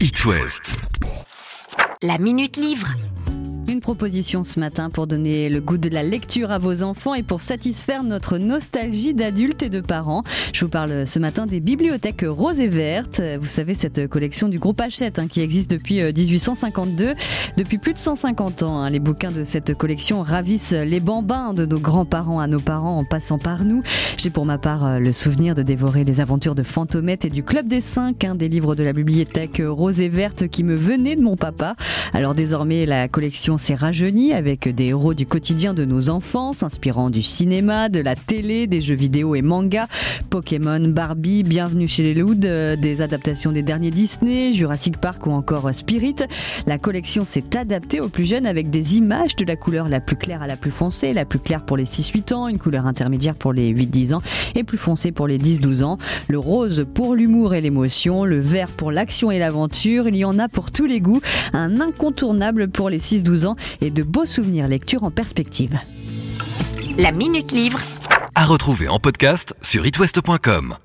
It. La Minute Livre. Proposition ce matin pour donner le goût de la lecture à vos enfants et pour satisfaire notre nostalgie d'adultes et de parents. Je vous parle ce matin des bibliothèques roses et vertes. Vous savez, cette collection du groupe Hachette hein, qui existe depuis 1852, euh, depuis plus de 150 ans. Hein. Les bouquins de cette collection ravissent les bambins de nos grands-parents à nos parents en passant par nous. J'ai pour ma part euh, le souvenir de dévorer les aventures de Fantomette et du Club des Cinq, un des livres de la bibliothèque rose et verte qui me venaient de mon papa. Alors désormais, la collection s'est rajeunie avec des héros du quotidien de nos enfants, s'inspirant du cinéma, de la télé, des jeux vidéo et mangas, Pokémon, Barbie, Bienvenue chez les euh, des adaptations des derniers Disney, Jurassic Park ou encore Spirit. La collection s'est adaptée aux plus jeunes avec des images de la couleur la plus claire à la plus foncée, la plus claire pour les 6-8 ans, une couleur intermédiaire pour les 8-10 ans et plus foncée pour les 10-12 ans, le rose pour l'humour et l'émotion, le vert pour l'action et l'aventure, il y en a pour tous les goûts, un incontournable pour les 6-12 ans et de beaux souvenirs lecture en perspective. La Minute Livre. À retrouver en podcast sur itwest.com.